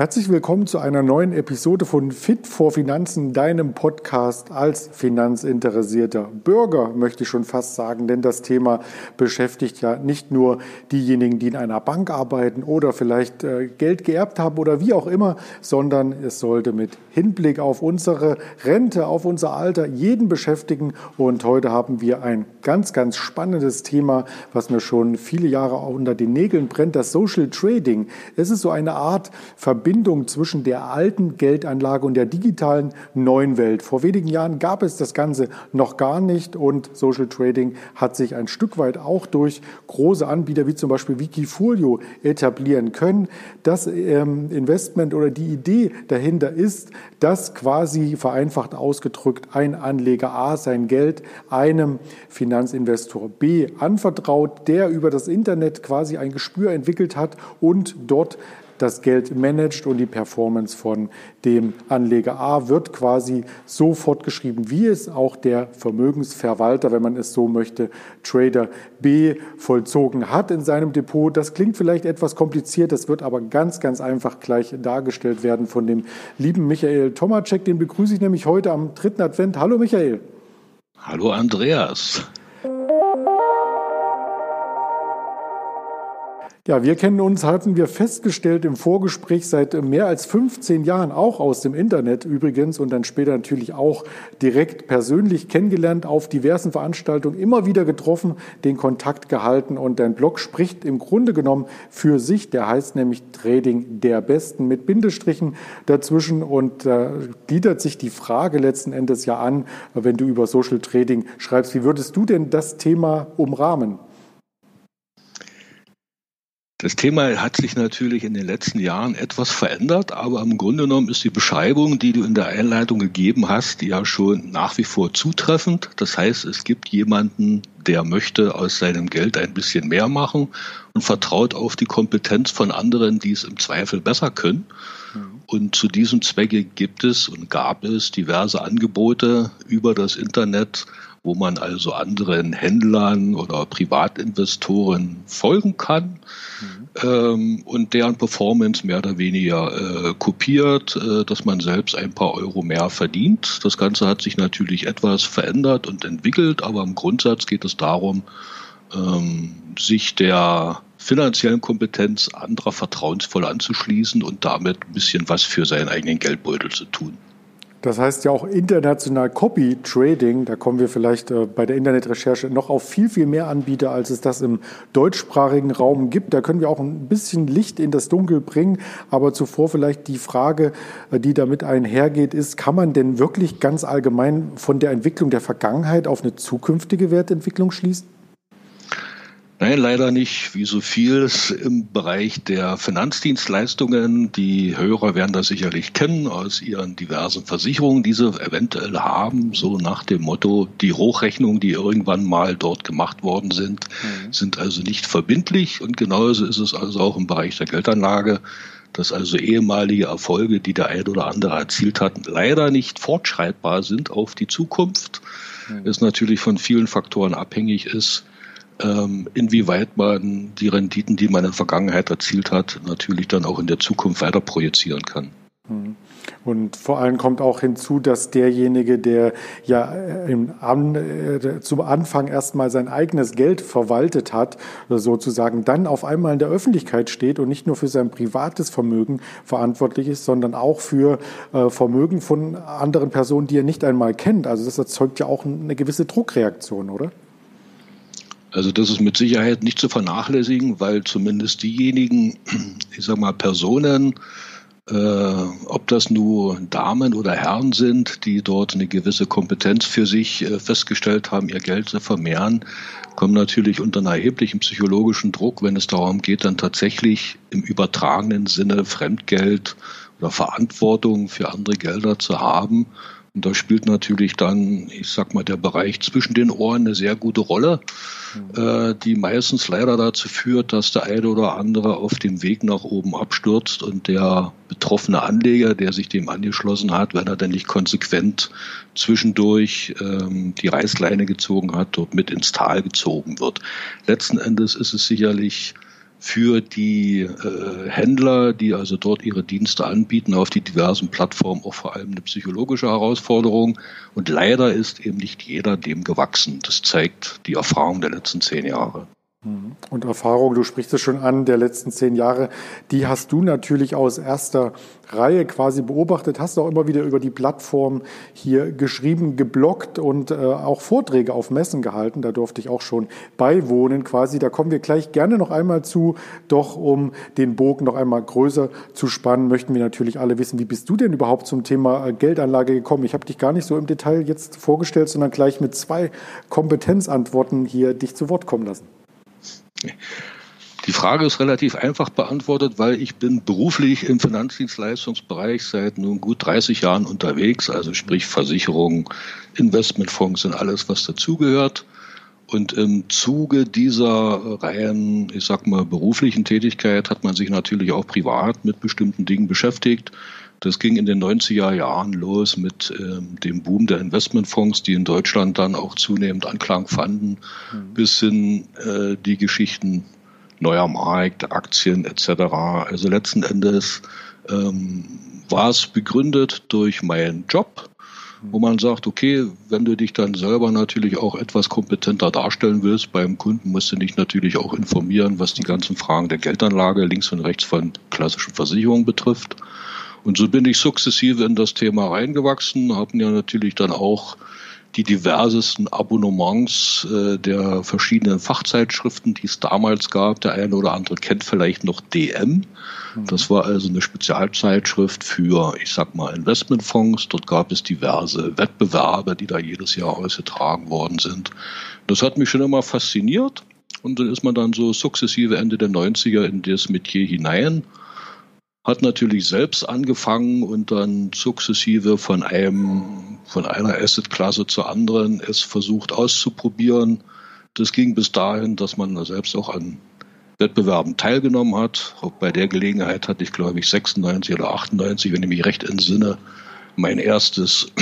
Herzlich willkommen zu einer neuen Episode von Fit for Finanzen, deinem Podcast als finanzinteressierter Bürger, möchte ich schon fast sagen, denn das Thema beschäftigt ja nicht nur diejenigen, die in einer Bank arbeiten oder vielleicht äh, Geld geerbt haben oder wie auch immer, sondern es sollte mit Hinblick auf unsere Rente, auf unser Alter jeden beschäftigen. Und heute haben wir ein ganz, ganz spannendes Thema, was mir schon viele Jahre unter den Nägeln brennt, das Social Trading. Es ist so eine Art Verbindung Verbindung zwischen der alten Geldanlage und der digitalen neuen Welt. Vor wenigen Jahren gab es das Ganze noch gar nicht und Social Trading hat sich ein Stück weit auch durch große Anbieter wie zum Beispiel Wikifolio etablieren können. Das ähm, Investment oder die Idee dahinter ist, dass quasi vereinfacht ausgedrückt ein Anleger A sein Geld einem Finanzinvestor B anvertraut, der über das Internet quasi ein Gespür entwickelt hat und dort das Geld managt und die Performance von dem Anleger A wird quasi so fortgeschrieben, wie es auch der Vermögensverwalter, wenn man es so möchte, Trader B vollzogen hat in seinem Depot. Das klingt vielleicht etwas kompliziert, das wird aber ganz, ganz einfach gleich dargestellt werden von dem lieben Michael Tomacek. Den begrüße ich nämlich heute am dritten Advent. Hallo Michael. Hallo Andreas. Ja, wir kennen uns, hatten wir festgestellt im Vorgespräch seit mehr als 15 Jahren, auch aus dem Internet übrigens und dann später natürlich auch direkt persönlich kennengelernt, auf diversen Veranstaltungen immer wieder getroffen, den Kontakt gehalten und dein Blog spricht im Grunde genommen für sich. Der heißt nämlich Trading der Besten mit Bindestrichen dazwischen und äh, gliedert sich die Frage letzten Endes ja an, wenn du über Social Trading schreibst. Wie würdest du denn das Thema umrahmen? Das Thema hat sich natürlich in den letzten Jahren etwas verändert, aber im Grunde genommen ist die Beschreibung, die du in der Einleitung gegeben hast, ja schon nach wie vor zutreffend. Das heißt, es gibt jemanden, der möchte aus seinem Geld ein bisschen mehr machen und vertraut auf die Kompetenz von anderen, die es im Zweifel besser können. Und zu diesem Zwecke gibt es und gab es diverse Angebote über das Internet, wo man also anderen Händlern oder Privatinvestoren folgen kann mhm. ähm, und deren Performance mehr oder weniger äh, kopiert, äh, dass man selbst ein paar Euro mehr verdient. Das Ganze hat sich natürlich etwas verändert und entwickelt, aber im Grundsatz geht es darum, ähm, sich der finanziellen Kompetenz anderer vertrauensvoll anzuschließen und damit ein bisschen was für seinen eigenen Geldbeutel zu tun. Das heißt ja auch international Copy Trading. Da kommen wir vielleicht äh, bei der Internetrecherche noch auf viel, viel mehr Anbieter, als es das im deutschsprachigen Raum gibt. Da können wir auch ein bisschen Licht in das Dunkel bringen. Aber zuvor vielleicht die Frage, äh, die damit einhergeht, ist, kann man denn wirklich ganz allgemein von der Entwicklung der Vergangenheit auf eine zukünftige Wertentwicklung schließen? Nein, leider nicht. Wie so vieles im Bereich der Finanzdienstleistungen. Die Hörer werden das sicherlich kennen aus ihren diversen Versicherungen, die sie eventuell haben. So nach dem Motto, die Hochrechnungen, die irgendwann mal dort gemacht worden sind, mhm. sind also nicht verbindlich. Und genauso ist es also auch im Bereich der Geldanlage dass also ehemalige Erfolge, die der ein oder andere erzielt hat, leider nicht fortschreibbar sind auf die Zukunft. Mhm. Es natürlich von vielen Faktoren abhängig ist inwieweit man die Renditen, die man in der Vergangenheit erzielt hat, natürlich dann auch in der Zukunft weiter projizieren kann. Hm. Und vor allem kommt auch hinzu, dass derjenige, der ja äh, im An, äh, zum Anfang erstmal sein eigenes Geld verwaltet hat, sozusagen dann auf einmal in der Öffentlichkeit steht und nicht nur für sein privates Vermögen verantwortlich ist, sondern auch für äh, Vermögen von anderen Personen, die er nicht einmal kennt. Also das erzeugt ja auch eine gewisse Druckreaktion, oder? Also das ist mit Sicherheit nicht zu vernachlässigen, weil zumindest diejenigen, ich sag mal, Personen, äh, ob das nur Damen oder Herren sind, die dort eine gewisse Kompetenz für sich äh, festgestellt haben, ihr Geld zu vermehren, kommen natürlich unter einen erheblichen psychologischen Druck, wenn es darum geht, dann tatsächlich im übertragenen Sinne Fremdgeld oder Verantwortung für andere Gelder zu haben und da spielt natürlich dann, ich sag mal, der Bereich zwischen den Ohren eine sehr gute Rolle, mhm. äh, die meistens leider dazu führt, dass der eine oder andere auf dem Weg nach oben abstürzt und der betroffene Anleger, der sich dem angeschlossen hat, wenn er denn nicht konsequent zwischendurch ähm, die Reißleine gezogen hat, dort mit ins Tal gezogen wird. Letzten Endes ist es sicherlich für die äh, Händler, die also dort ihre Dienste anbieten auf die diversen Plattformen, auch vor allem eine psychologische Herausforderung. Und leider ist eben nicht jeder dem gewachsen. Das zeigt die Erfahrung der letzten zehn Jahre. Mhm. Und Erfahrung, du sprichst es schon an, der letzten zehn Jahre, die hast du natürlich aus erster Reihe quasi beobachtet, hast auch immer wieder über die Plattform hier geschrieben, geblockt und äh, auch Vorträge auf Messen gehalten. Da durfte ich auch schon beiwohnen quasi. Da kommen wir gleich gerne noch einmal zu. Doch um den Bogen noch einmal größer zu spannen, möchten wir natürlich alle wissen, wie bist du denn überhaupt zum Thema äh, Geldanlage gekommen? Ich habe dich gar nicht so im Detail jetzt vorgestellt, sondern gleich mit zwei Kompetenzantworten hier dich zu Wort kommen lassen. Die Frage ist relativ einfach beantwortet, weil ich bin beruflich im Finanzdienstleistungsbereich seit nun gut 30 Jahren unterwegs, also sprich Versicherungen, Investmentfonds und alles, was dazugehört. Und im Zuge dieser rein, ich sag mal, beruflichen Tätigkeit hat man sich natürlich auch privat mit bestimmten Dingen beschäftigt. Das ging in den 90er Jahren los mit ähm, dem Boom der Investmentfonds, die in Deutschland dann auch zunehmend Anklang fanden, mhm. bis hin äh, die Geschichten neuer Markt, Aktien etc. Also letzten Endes ähm, war es begründet durch meinen Job, wo man sagt, okay, wenn du dich dann selber natürlich auch etwas kompetenter darstellen willst beim Kunden, musst du dich natürlich auch informieren, was die ganzen Fragen der Geldanlage links und rechts von klassischen Versicherungen betrifft. Und so bin ich sukzessive in das Thema reingewachsen, haben ja natürlich dann auch die diversesten Abonnements äh, der verschiedenen Fachzeitschriften, die es damals gab. Der eine oder andere kennt vielleicht noch DM. Mhm. Das war also eine Spezialzeitschrift für, ich sag mal, Investmentfonds. Dort gab es diverse Wettbewerbe, die da jedes Jahr ausgetragen worden sind. Das hat mich schon immer fasziniert. Und dann ist man dann so sukzessive Ende der 90er in das Metier hinein hat natürlich selbst angefangen und dann sukzessive von einem, von einer Assetklasse zur anderen es versucht auszuprobieren. Das ging bis dahin, dass man selbst auch an Wettbewerben teilgenommen hat. Auch bei der Gelegenheit hatte ich, glaube ich, 96 oder 98, wenn ich mich recht entsinne, mein erstes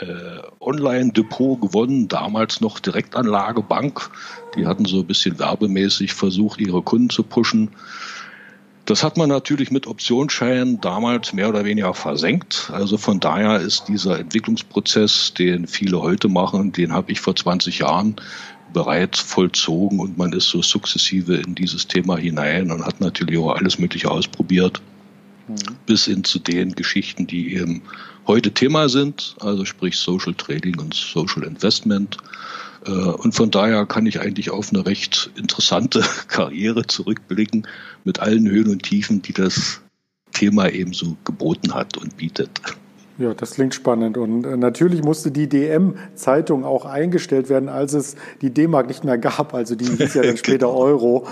äh, Online-Depot gewonnen, damals noch Direktanlagebank. Die hatten so ein bisschen werbemäßig versucht, ihre Kunden zu pushen. Das hat man natürlich mit Optionsscheinen damals mehr oder weniger versenkt. Also von daher ist dieser Entwicklungsprozess, den viele heute machen, den habe ich vor 20 Jahren bereits vollzogen und man ist so sukzessive in dieses Thema hinein und hat natürlich auch alles Mögliche ausprobiert, mhm. bis hin zu den Geschichten, die eben heute Thema sind, also sprich Social Trading und Social Investment. Äh, und von daher kann ich eigentlich auf eine recht interessante Karriere zurückblicken mit allen Höhen und Tiefen, die das Thema eben so geboten hat und bietet. Ja, das klingt spannend. Und äh, natürlich musste die DM-Zeitung auch eingestellt werden, als es die D-Mark nicht mehr gab. Also die hieß ja dann später genau. Euro.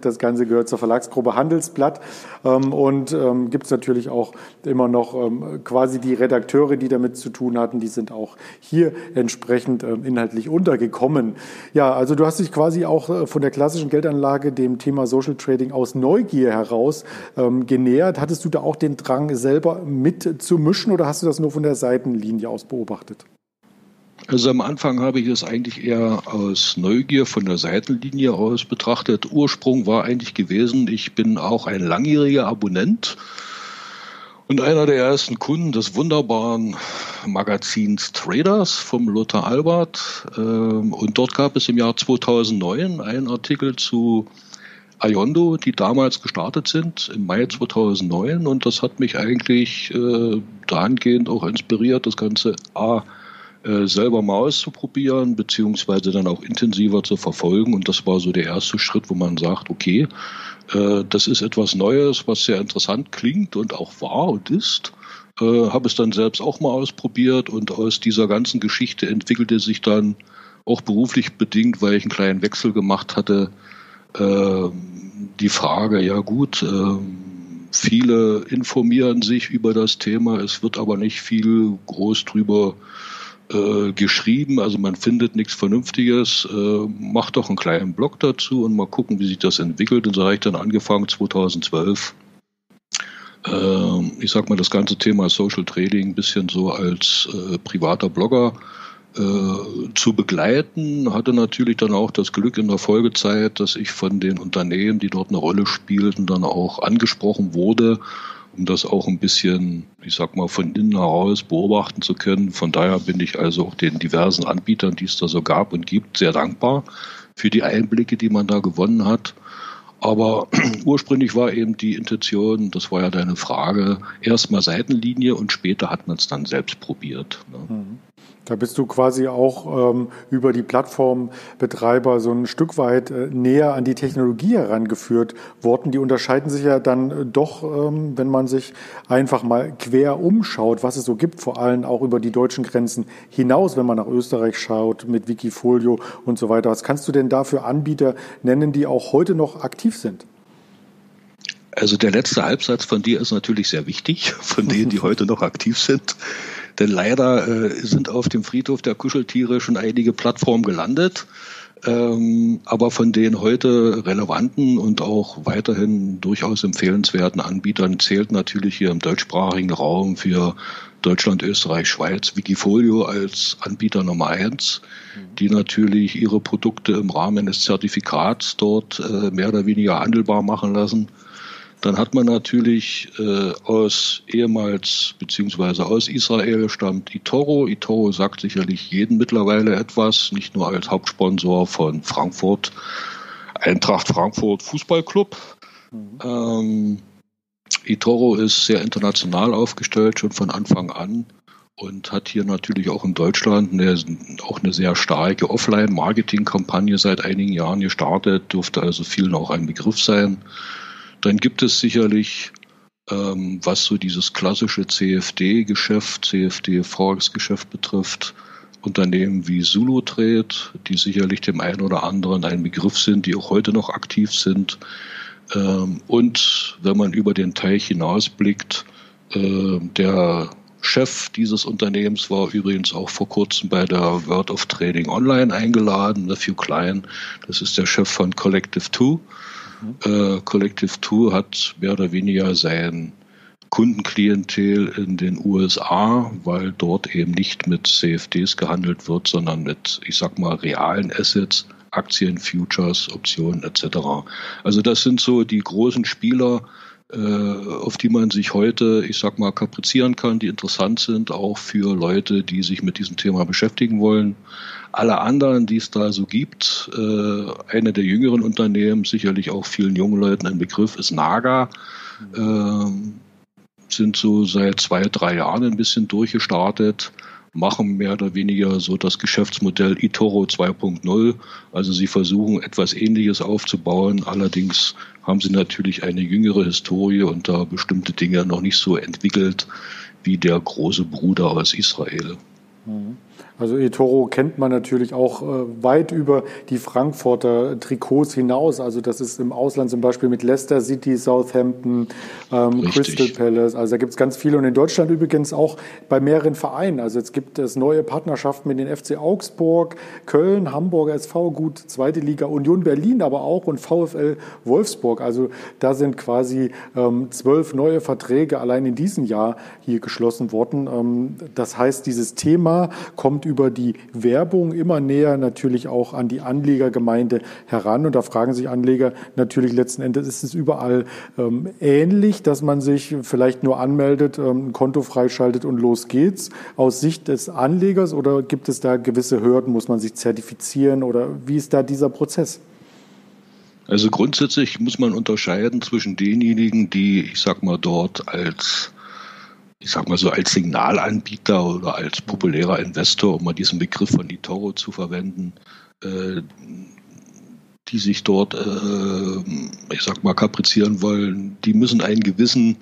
Das Ganze gehört zur Verlagsgruppe Handelsblatt. Ähm, und ähm, gibt es natürlich auch immer noch ähm, quasi die Redakteure, die damit zu tun hatten. Die sind auch hier entsprechend inhaltlich untergekommen. Ja, also du hast dich quasi auch äh, von der klassischen Geldanlage dem Thema Social Trading aus Neugier heraus genähert. Hattest du da auch den Drang, selber mitzumischen oder hast hast du das nur von der Seitenlinie aus beobachtet? Also am Anfang habe ich es eigentlich eher aus Neugier von der Seitenlinie aus betrachtet. Ursprung war eigentlich gewesen, ich bin auch ein langjähriger Abonnent und einer der ersten Kunden des wunderbaren Magazins Traders vom Lothar Albert. Ähm, und dort gab es im Jahr 2009 einen Artikel zu Ayondo, die damals gestartet sind im Mai 2009 und das hat mich eigentlich äh, dahingehend auch inspiriert, das Ganze A, äh, selber mal auszuprobieren, beziehungsweise dann auch intensiver zu verfolgen und das war so der erste Schritt, wo man sagt, okay, äh, das ist etwas Neues, was sehr interessant klingt und auch war und ist. Äh, Habe es dann selbst auch mal ausprobiert und aus dieser ganzen Geschichte entwickelte sich dann auch beruflich bedingt, weil ich einen kleinen Wechsel gemacht hatte, ähm, die Frage, ja gut, ähm, viele informieren sich über das Thema, es wird aber nicht viel groß drüber äh, geschrieben, also man findet nichts Vernünftiges, äh, macht doch einen kleinen Blog dazu und mal gucken, wie sich das entwickelt. Und so habe ich dann angefangen 2012. Äh, ich sag mal, das ganze Thema Social Trading ein bisschen so als äh, privater Blogger äh, zu begleiten. Hatte natürlich dann auch das Glück in der Folgezeit, dass ich von den Unternehmen, die dort eine Rolle spielten, dann auch angesprochen wurde, um das auch ein bisschen, ich sag mal, von innen heraus beobachten zu können. Von daher bin ich also auch den diversen Anbietern, die es da so gab und gibt, sehr dankbar für die Einblicke, die man da gewonnen hat. Aber ursprünglich war eben die Intention, das war ja deine Frage, erstmal Seitenlinie und später hat man es dann selbst probiert. Ne? Mhm. Da bist du quasi auch ähm, über die Plattformbetreiber so ein Stück weit äh, näher an die Technologie herangeführt worden. Die unterscheiden sich ja dann äh, doch, ähm, wenn man sich einfach mal quer umschaut, was es so gibt, vor allem auch über die deutschen Grenzen hinaus, wenn man nach Österreich schaut mit Wikifolio und so weiter. Was kannst du denn da für Anbieter nennen, die auch heute noch aktiv sind? Also der letzte Halbsatz von dir ist natürlich sehr wichtig, von denen, die heute noch aktiv sind. Denn leider äh, sind auf dem Friedhof der Kuscheltiere schon einige Plattformen gelandet. Ähm, aber von den heute relevanten und auch weiterhin durchaus empfehlenswerten Anbietern zählt natürlich hier im deutschsprachigen Raum für Deutschland, Österreich, Schweiz Wikifolio als Anbieter Nummer eins, die natürlich ihre Produkte im Rahmen des Zertifikats dort äh, mehr oder weniger handelbar machen lassen dann hat man natürlich äh, aus ehemals beziehungsweise aus Israel stammt Itoro. Itoro sagt sicherlich jeden mittlerweile etwas, nicht nur als Hauptsponsor von Frankfurt, Eintracht Frankfurt Fußballclub. Mhm. Ähm, Itoro ist sehr international aufgestellt, schon von Anfang an und hat hier natürlich auch in Deutschland eine, auch eine sehr starke Offline-Marketing-Kampagne seit einigen Jahren gestartet, dürfte also vielen auch ein Begriff sein. Dann gibt es sicherlich, ähm, was so dieses klassische CFD-Geschäft, CFD-Forex-Geschäft betrifft, Unternehmen wie Zulu Trade, die sicherlich dem einen oder anderen ein Begriff sind, die auch heute noch aktiv sind. Ähm, und wenn man über den Teich hinausblickt, äh, der Chef dieses Unternehmens war übrigens auch vor kurzem bei der World of Trading Online eingeladen, Matthew Klein. Das ist der Chef von Collective 2. Äh, Collective Tour hat mehr oder weniger sein Kundenklientel in den USA, weil dort eben nicht mit CFDs gehandelt wird, sondern mit, ich sag mal, realen Assets, Aktien, Futures, Optionen etc. Also das sind so die großen Spieler, äh, auf die man sich heute, ich sag mal, kaprizieren kann, die interessant sind, auch für Leute, die sich mit diesem Thema beschäftigen wollen. Alle anderen, die es da so gibt, äh, eine der jüngeren Unternehmen, sicherlich auch vielen jungen Leuten ein Begriff, ist Naga. Äh, sind so seit zwei, drei Jahren ein bisschen durchgestartet machen mehr oder weniger so das Geschäftsmodell eToro 2.0. Also sie versuchen etwas Ähnliches aufzubauen. Allerdings haben sie natürlich eine jüngere Historie und da bestimmte Dinge noch nicht so entwickelt wie der große Bruder aus Israel. Mhm. Also eToro kennt man natürlich auch äh, weit über die Frankfurter Trikots hinaus. Also das ist im Ausland zum Beispiel mit Leicester City, Southampton, ähm, Crystal Palace. Also da gibt es ganz viele. Und in Deutschland übrigens auch bei mehreren Vereinen. Also jetzt gibt es neue Partnerschaften mit den FC Augsburg, Köln, Hamburger SV, gut, zweite Liga, Union Berlin aber auch und VfL Wolfsburg. Also da sind quasi ähm, zwölf neue Verträge allein in diesem Jahr hier geschlossen worden. Ähm, das heißt, dieses Thema kommt über die Werbung immer näher natürlich auch an die Anlegergemeinde heran. Und da fragen sich Anleger natürlich letzten Endes, ist es überall ähm, ähnlich, dass man sich vielleicht nur anmeldet, ähm, ein Konto freischaltet und los geht's. Aus Sicht des Anlegers oder gibt es da gewisse Hürden? Muss man sich zertifizieren oder wie ist da dieser Prozess? Also grundsätzlich muss man unterscheiden zwischen denjenigen, die, ich sag mal, dort als ich sag mal so als Signalanbieter oder als populärer Investor, um mal diesen Begriff von eToro zu verwenden, äh, die sich dort, äh, ich sag mal, kaprizieren wollen, die müssen einen gewissen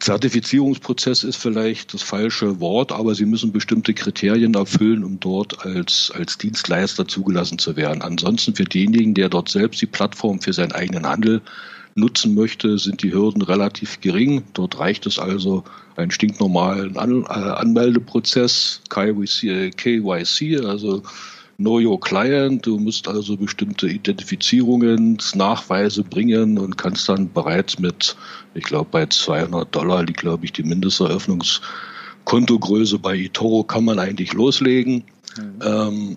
Zertifizierungsprozess ist vielleicht das falsche Wort, aber sie müssen bestimmte Kriterien erfüllen, um dort als, als Dienstleister zugelassen zu werden. Ansonsten für denjenigen, der dort selbst die Plattform für seinen eigenen Handel nutzen möchte, sind die Hürden relativ gering. Dort reicht es also, einen stinknormalen An äh, Anmeldeprozess, KYC, KYC, also Know Your Client. Du musst also bestimmte Identifizierungsnachweise bringen und kannst dann bereits mit, ich glaube, bei 200 Dollar liegt, glaube ich, die Mindesteröffnungs Kontogröße bei eToro kann man eigentlich loslegen. Mhm. Ähm,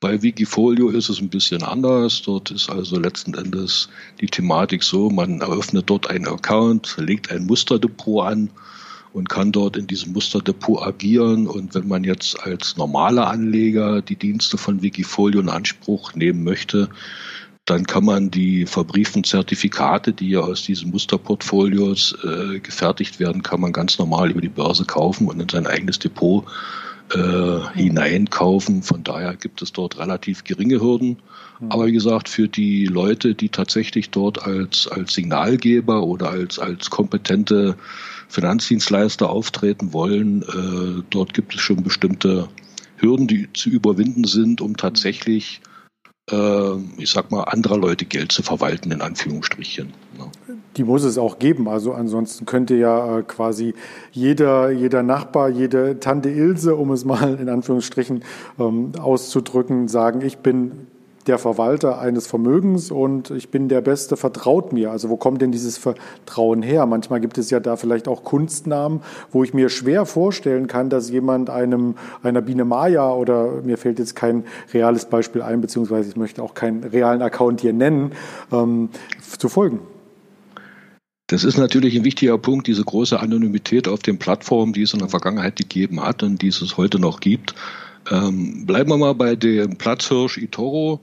bei Wikifolio ist es ein bisschen anders. Dort ist also letzten Endes die Thematik so, man eröffnet dort einen Account, legt ein Musterdepot an und kann dort in diesem Musterdepot agieren. Und wenn man jetzt als normaler Anleger die Dienste von Wikifolio in Anspruch nehmen möchte, dann kann man die verbrieften Zertifikate, die ja aus diesen Musterportfolios äh, gefertigt werden, kann man ganz normal über die Börse kaufen und in sein eigenes Depot äh, hineinkaufen. Von daher gibt es dort relativ geringe Hürden. Mhm. Aber wie gesagt, für die Leute, die tatsächlich dort als, als Signalgeber oder als, als kompetente Finanzdienstleister auftreten wollen, äh, dort gibt es schon bestimmte Hürden, die zu überwinden sind, um tatsächlich ich sag mal, anderer Leute Geld zu verwalten, in Anführungsstrichen. Ne? Die muss es auch geben. Also ansonsten könnte ja äh, quasi jeder, jeder Nachbar, jede Tante Ilse, um es mal in Anführungsstrichen ähm, auszudrücken, sagen, ich bin der Verwalter eines Vermögens und ich bin der Beste, vertraut mir. Also wo kommt denn dieses Vertrauen her? Manchmal gibt es ja da vielleicht auch Kunstnamen, wo ich mir schwer vorstellen kann, dass jemand einem, einer Biene Maya oder mir fällt jetzt kein reales Beispiel ein, beziehungsweise ich möchte auch keinen realen Account hier nennen, ähm, zu folgen. Das ist natürlich ein wichtiger Punkt, diese große Anonymität auf den Plattformen, die es in der Vergangenheit gegeben hat und die es heute noch gibt. Ähm, bleiben wir mal bei dem Platzhirsch Itoro,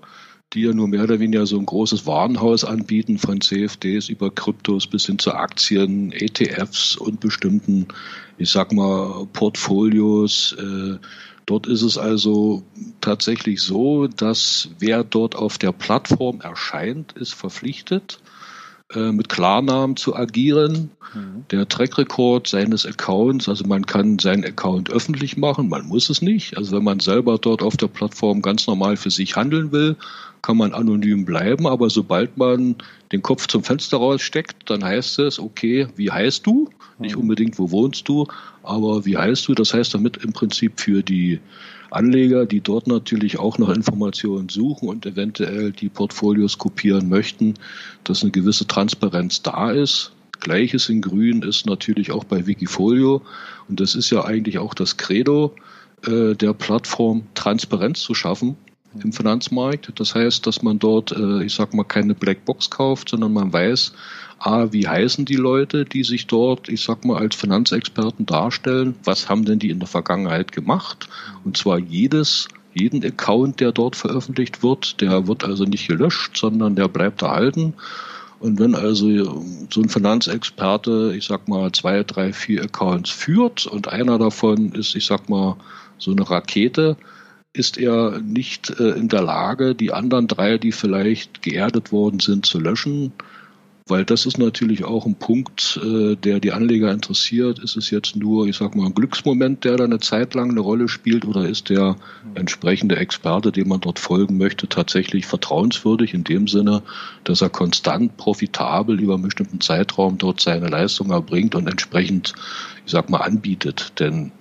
die ja nur mehr oder weniger so ein großes Warenhaus anbieten, von CFDs über Kryptos bis hin zu Aktien, ETFs und bestimmten, ich sag mal, Portfolios. Äh, dort ist es also tatsächlich so, dass wer dort auf der Plattform erscheint, ist verpflichtet, äh, mit Klarnamen zu agieren. Mhm. Der Track Record seines Accounts, also man kann seinen Account öffentlich machen, man muss es nicht. Also wenn man selber dort auf der Plattform ganz normal für sich handeln will, kann man anonym bleiben, aber sobald man den Kopf zum Fenster raussteckt, dann heißt es, okay, wie heißt du? Nicht mhm. unbedingt, wo wohnst du, aber wie heißt du? Das heißt damit im Prinzip für die Anleger, die dort natürlich auch noch Informationen suchen und eventuell die Portfolios kopieren möchten, dass eine gewisse Transparenz da ist. Gleiches in Grün ist natürlich auch bei Wikifolio und das ist ja eigentlich auch das Credo äh, der Plattform, Transparenz zu schaffen im Finanzmarkt. Das heißt, dass man dort, äh, ich sag mal, keine Blackbox kauft, sondern man weiß, A, wie heißen die Leute, die sich dort, ich sag mal, als Finanzexperten darstellen? Was haben denn die in der Vergangenheit gemacht? Und zwar jedes, jeden Account, der dort veröffentlicht wird, der wird also nicht gelöscht, sondern der bleibt erhalten. Und wenn also so ein Finanzexperte, ich sag mal, zwei, drei, vier Accounts führt und einer davon ist, ich sag mal, so eine Rakete, ist er nicht äh, in der Lage, die anderen drei, die vielleicht geerdet worden sind, zu löschen weil das ist natürlich auch ein Punkt, äh, der die Anleger interessiert. Ist es jetzt nur, ich sag mal, ein Glücksmoment, der da eine Zeit lang eine Rolle spielt, oder ist der entsprechende Experte, dem man dort folgen möchte, tatsächlich vertrauenswürdig in dem Sinne, dass er konstant profitabel über einen bestimmten Zeitraum dort seine Leistung erbringt und entsprechend, ich sag mal, anbietet. Denn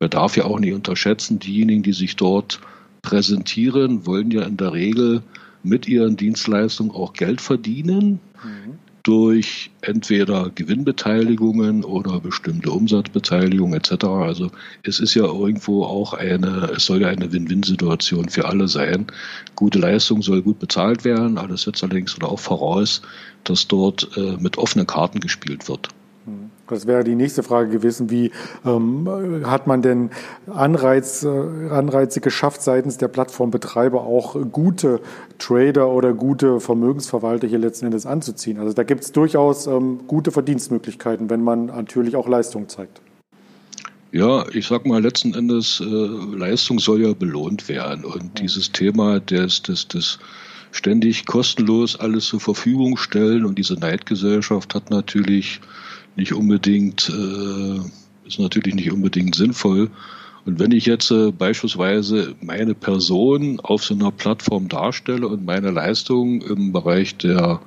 man darf ja auch nicht unterschätzen, diejenigen, die sich dort präsentieren, wollen ja in der Regel mit ihren Dienstleistungen auch Geld verdienen. Mhm durch entweder Gewinnbeteiligungen oder bestimmte Umsatzbeteiligungen etc. Also es ist ja irgendwo auch eine, es soll ja eine Win-Win-Situation für alle sein. Gute Leistung soll gut bezahlt werden, alles setzt allerdings auch voraus, dass dort äh, mit offenen Karten gespielt wird. Das wäre die nächste Frage gewesen. Wie ähm, hat man denn Anreiz, äh, Anreize geschafft, seitens der Plattformbetreiber auch gute Trader oder gute Vermögensverwalter hier letzten Endes anzuziehen? Also da gibt es durchaus ähm, gute Verdienstmöglichkeiten, wenn man natürlich auch Leistung zeigt. Ja, ich sag mal, letzten Endes, äh, Leistung soll ja belohnt werden. Und dieses Thema des, des, des ständig kostenlos alles zur Verfügung stellen und diese Neidgesellschaft hat natürlich nicht unbedingt, äh, ist natürlich nicht unbedingt sinnvoll. Und wenn ich jetzt äh, beispielsweise meine Person auf so einer Plattform darstelle und meine Leistung im Bereich der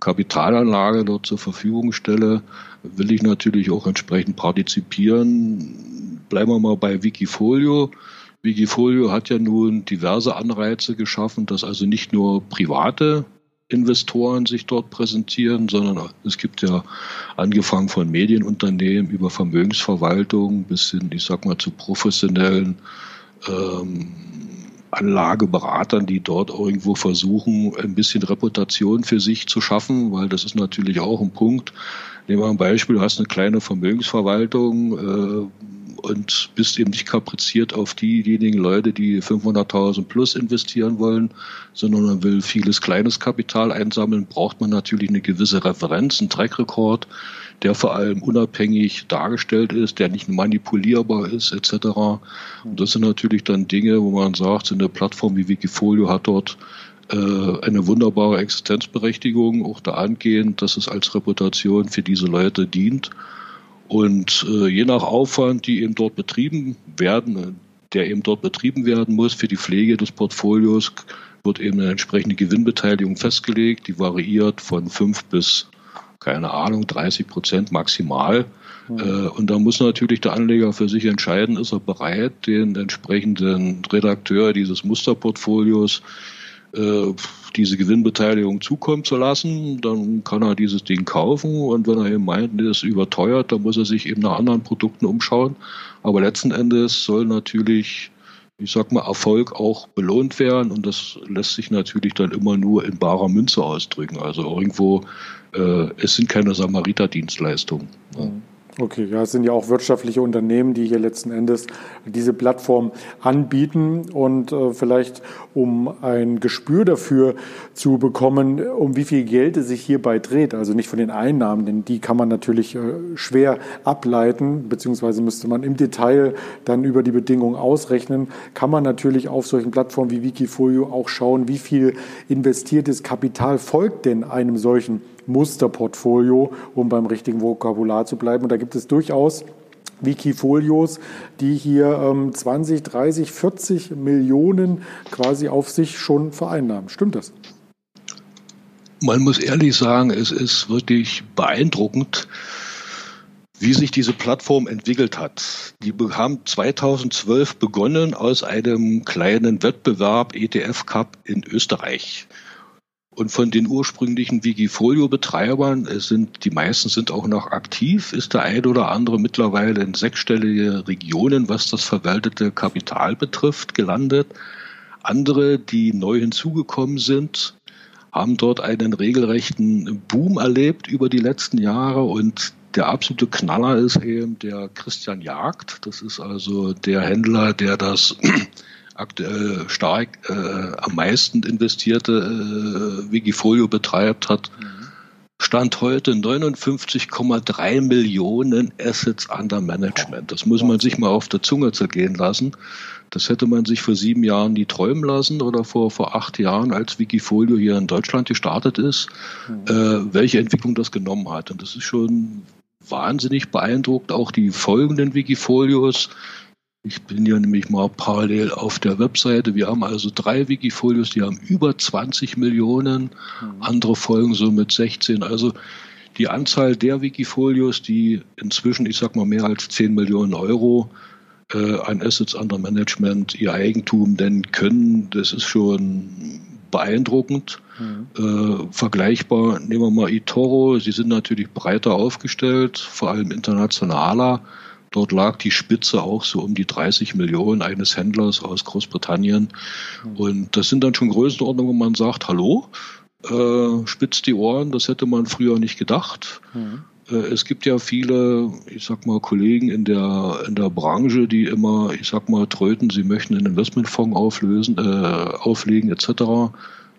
Kapitalanlage dort zur Verfügung stelle, will ich natürlich auch entsprechend partizipieren. Bleiben wir mal bei Wikifolio. Wikifolio hat ja nun diverse Anreize geschaffen, dass also nicht nur private Investoren sich dort präsentieren, sondern es gibt ja angefangen von Medienunternehmen über Vermögensverwaltung bis hin, ich sag mal, zu professionellen ähm, Anlageberatern, die dort irgendwo versuchen, ein bisschen Reputation für sich zu schaffen, weil das ist natürlich auch ein Punkt. Nehmen wir ein Beispiel, du hast eine kleine Vermögensverwaltung, äh, und bist eben nicht kapriziert auf diejenigen Leute, die 500.000 plus investieren wollen, sondern man will vieles kleines Kapital einsammeln, braucht man natürlich eine gewisse Referenz, einen Track Record, der vor allem unabhängig dargestellt ist, der nicht manipulierbar ist, etc. Und das sind natürlich dann Dinge, wo man sagt, so eine Plattform wie Wikifolio hat dort äh, eine wunderbare Existenzberechtigung, auch da angehend, dass es als Reputation für diese Leute dient. Und äh, je nach Aufwand, die eben dort betrieben werden, äh, der eben dort betrieben werden muss für die Pflege des Portfolios, wird eben eine entsprechende Gewinnbeteiligung festgelegt. Die variiert von fünf bis, keine Ahnung, 30 Prozent maximal. Mhm. Äh, und da muss natürlich der Anleger für sich entscheiden, ist er bereit, den entsprechenden Redakteur dieses Musterportfolios äh, diese Gewinnbeteiligung zukommen zu lassen, dann kann er dieses Ding kaufen und wenn er eben meint, das ist überteuert, dann muss er sich eben nach anderen Produkten umschauen. Aber letzten Endes soll natürlich, ich sag mal, Erfolg auch belohnt werden und das lässt sich natürlich dann immer nur in barer Münze ausdrücken. Also irgendwo, äh, es sind keine Samariterdienstleistungen. Ja. Okay, ja, es sind ja auch wirtschaftliche Unternehmen, die hier letzten Endes diese Plattform anbieten. Und äh, vielleicht um ein Gespür dafür zu bekommen, um wie viel Geld es sich hierbei dreht, also nicht von den Einnahmen, denn die kann man natürlich äh, schwer ableiten, beziehungsweise müsste man im Detail dann über die Bedingungen ausrechnen, kann man natürlich auf solchen Plattformen wie Wikifolio auch schauen, wie viel investiertes Kapital folgt denn einem solchen Musterportfolio, um beim richtigen Vokabular zu bleiben. Und da gibt es durchaus Wikifolios, die hier ähm, 20, 30, 40 Millionen quasi auf sich schon vereinnahmen. Stimmt das? Man muss ehrlich sagen, es ist wirklich beeindruckend, wie sich diese Plattform entwickelt hat. Die haben 2012 begonnen aus einem kleinen Wettbewerb ETF Cup in Österreich. Und von den ursprünglichen Wikifolio-Betreibern, es sind, die meisten sind auch noch aktiv, ist der ein oder andere mittlerweile in sechsstellige Regionen, was das verwaltete Kapital betrifft, gelandet. Andere, die neu hinzugekommen sind, haben dort einen regelrechten Boom erlebt über die letzten Jahre und der absolute Knaller ist eben der Christian Jagd. Das ist also der Händler, der das aktuell stark äh, am meisten investierte äh, Wikifolio betreibt, hat mhm. Stand heute 59,3 Millionen Assets under Management. Das muss man sich mal auf der Zunge zergehen lassen. Das hätte man sich vor sieben Jahren nie träumen lassen oder vor, vor acht Jahren, als Wikifolio hier in Deutschland gestartet ist, mhm. äh, welche Entwicklung das genommen hat. Und das ist schon wahnsinnig beeindruckt. Auch die folgenden Wikifolios, ich bin ja nämlich mal parallel auf der Webseite. Wir haben also drei Wikifolios, die haben über 20 Millionen. Mhm. Andere folgen so mit 16. Also die Anzahl der Wikifolios, die inzwischen, ich sag mal, mehr als 10 Millionen Euro äh, an Assets under Management ihr Eigentum nennen können, das ist schon beeindruckend. Mhm. Äh, vergleichbar, nehmen wir mal eToro, sie sind natürlich breiter aufgestellt, vor allem internationaler. Dort lag die Spitze auch so um die 30 Millionen eines Händlers aus Großbritannien. Mhm. Und das sind dann schon Größenordnungen, wo man sagt, hallo, äh, spitzt die Ohren, das hätte man früher nicht gedacht. Mhm. Es gibt ja viele, ich sag mal, Kollegen in der, in der Branche, die immer, ich sag mal, tröten, sie möchten einen Investmentfonds auflösen, äh, auflegen etc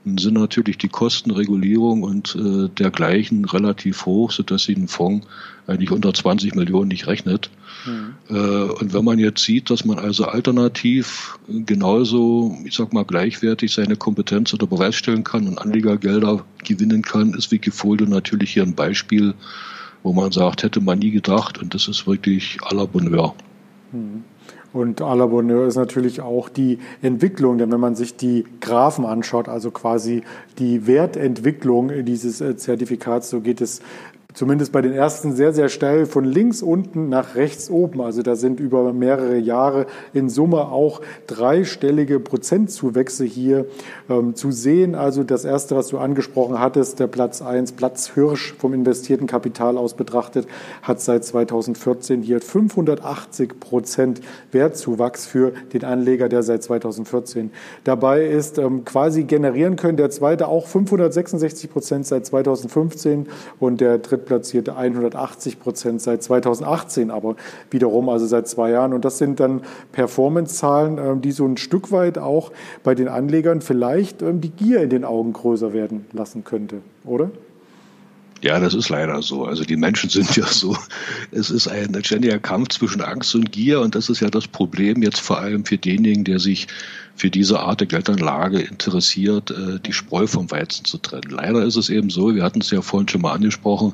sind natürlich die Kostenregulierung und äh, dergleichen relativ hoch, sodass sich ein Fonds eigentlich unter 20 Millionen nicht rechnet. Mhm. Und wenn man jetzt sieht, dass man also alternativ genauso, ich sag mal, gleichwertig seine Kompetenz unter Beweis stellen kann und Anlegergelder gewinnen kann, ist Wikifolio natürlich hier ein Beispiel, wo man sagt, hätte man nie gedacht und das ist wirklich à la Bonheur. Mhm. Und à la Bonheur ist natürlich auch die Entwicklung, denn wenn man sich die Graphen anschaut, also quasi die Wertentwicklung dieses äh, Zertifikats, so geht es zumindest bei den ersten sehr, sehr steil von links unten nach rechts oben. Also da sind über mehrere Jahre in Summe auch dreistellige Prozentzuwächse hier ähm, zu sehen. Also das erste, was du angesprochen hattest, der Platz eins, Platz Hirsch vom investierten Kapital aus betrachtet, hat seit 2014 hier 580 Prozent Wertzuwachs für den Anleger, der seit 2014 dabei ist, ähm, quasi generieren können. Der zweite auch 566 Prozent seit 2015 und der drittplatzierte 180 Prozent seit 2018, aber wiederum also seit zwei Jahren. Und das sind dann Performance-Zahlen, ähm, die so ein Stück weit auch bei den Anlegern vielleicht ähm, die Gier in den Augen größer werden lassen könnte, oder? Ja, das ist leider so. Also die Menschen sind ja so. Es ist ein ständiger Kampf zwischen Angst und Gier und das ist ja das Problem jetzt vor allem für denjenigen, der sich für diese Art der Geldanlage interessiert, äh, die Spreu vom Weizen zu trennen. Leider ist es eben so, wir hatten es ja vorhin schon mal angesprochen,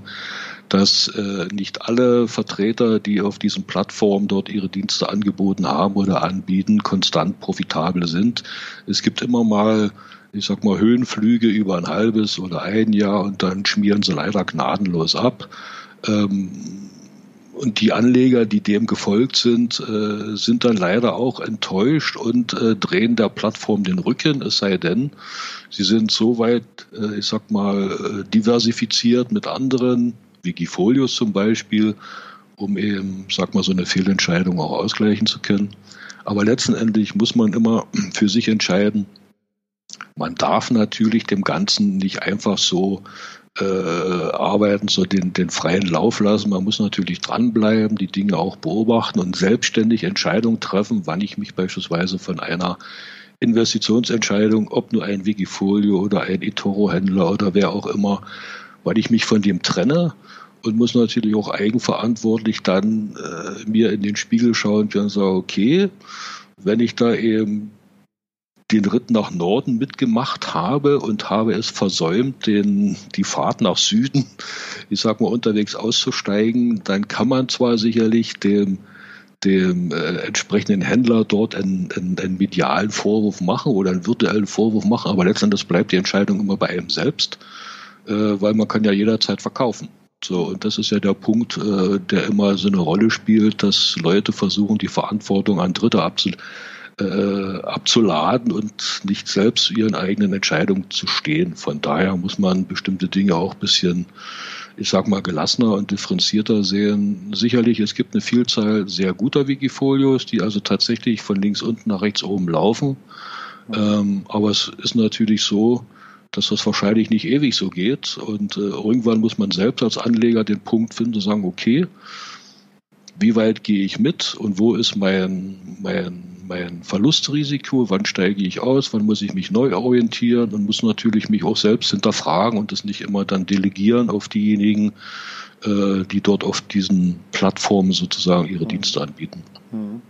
dass äh, nicht alle Vertreter, die auf diesen Plattformen dort ihre Dienste angeboten haben oder anbieten, konstant profitabel sind. Es gibt immer mal ich sag mal, Höhenflüge über ein halbes oder ein Jahr und dann schmieren sie leider gnadenlos ab. Ähm, und die Anleger, die dem gefolgt sind, äh, sind dann leider auch enttäuscht und äh, drehen der Plattform den Rücken, es sei denn, sie sind soweit, äh, ich sag mal, diversifiziert mit anderen, Wikifolios zum Beispiel, um eben, sag mal, so eine Fehlentscheidung auch ausgleichen zu können. Aber letztendlich muss man immer für sich entscheiden, man darf natürlich dem Ganzen nicht einfach so äh, arbeiten, so den, den freien Lauf lassen. Man muss natürlich dranbleiben, die Dinge auch beobachten und selbstständig Entscheidungen treffen, wann ich mich beispielsweise von einer Investitionsentscheidung, ob nur ein Wikifolio oder ein eToro-Händler oder wer auch immer, weil ich mich von dem trenne und muss natürlich auch eigenverantwortlich dann äh, mir in den Spiegel schauen und sagen, okay, wenn ich da eben den Ritt nach Norden mitgemacht habe und habe es versäumt, den, die Fahrt nach Süden, ich sag mal, unterwegs auszusteigen, dann kann man zwar sicherlich dem, dem äh, entsprechenden Händler dort einen, einen, einen medialen Vorwurf machen oder einen virtuellen Vorwurf machen, aber letztendlich bleibt die Entscheidung immer bei einem selbst, äh, weil man kann ja jederzeit verkaufen. So, und das ist ja der Punkt, äh, der immer so eine Rolle spielt, dass Leute versuchen, die Verantwortung an Dritte abzulegen äh, abzuladen und nicht selbst ihren eigenen Entscheidungen zu stehen. Von daher muss man bestimmte Dinge auch ein bisschen, ich sag mal, gelassener und differenzierter sehen. Sicherlich, es gibt eine Vielzahl sehr guter Wikifolios, die also tatsächlich von links unten nach rechts oben laufen. Ähm, aber es ist natürlich so, dass das wahrscheinlich nicht ewig so geht. Und äh, irgendwann muss man selbst als Anleger den Punkt finden, zu sagen, okay, wie weit gehe ich mit und wo ist mein, mein mein Verlustrisiko, wann steige ich aus, wann muss ich mich neu orientieren und muss natürlich mich auch selbst hinterfragen und das nicht immer dann delegieren auf diejenigen, äh, die dort auf diesen Plattformen sozusagen ihre Dienste anbieten. Mhm.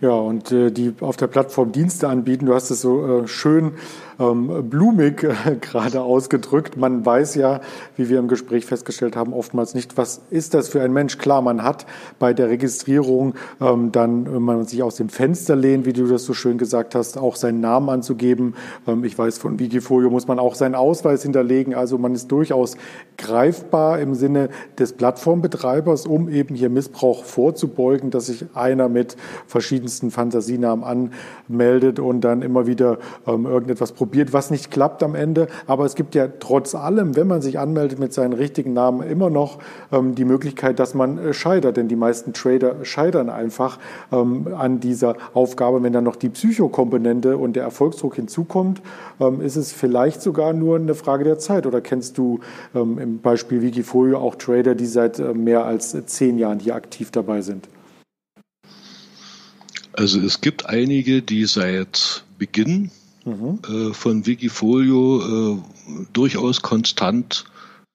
Ja, und äh, die auf der Plattform Dienste anbieten, du hast es so äh, schön ähm, blumig äh, gerade ausgedrückt. Man weiß ja, wie wir im Gespräch festgestellt haben, oftmals nicht, was ist das für ein Mensch. Klar, man hat bei der Registrierung ähm, dann, wenn man sich aus dem Fenster lehnt, wie du das so schön gesagt hast, auch seinen Namen anzugeben. Ähm, ich weiß, von Wikifolio muss man auch seinen Ausweis hinterlegen. Also man ist durchaus greifbar im Sinne des Plattformbetreibers, um eben hier Missbrauch vorzubeugen, dass sich einer mit verschiedensten Fantasienamen anmeldet und dann immer wieder ähm, irgendetwas probiert probiert, was nicht klappt am Ende. Aber es gibt ja trotz allem, wenn man sich anmeldet mit seinen richtigen Namen, immer noch ähm, die Möglichkeit, dass man äh, scheitert. Denn die meisten Trader scheitern einfach ähm, an dieser Aufgabe. Wenn dann noch die Psychokomponente und der Erfolgsdruck hinzukommt, ähm, ist es vielleicht sogar nur eine Frage der Zeit. Oder kennst du ähm, im Beispiel Wikifolio auch Trader, die seit äh, mehr als zehn Jahren hier aktiv dabei sind? Also es gibt einige, die seit Beginn äh, von Wikifolio äh, durchaus konstant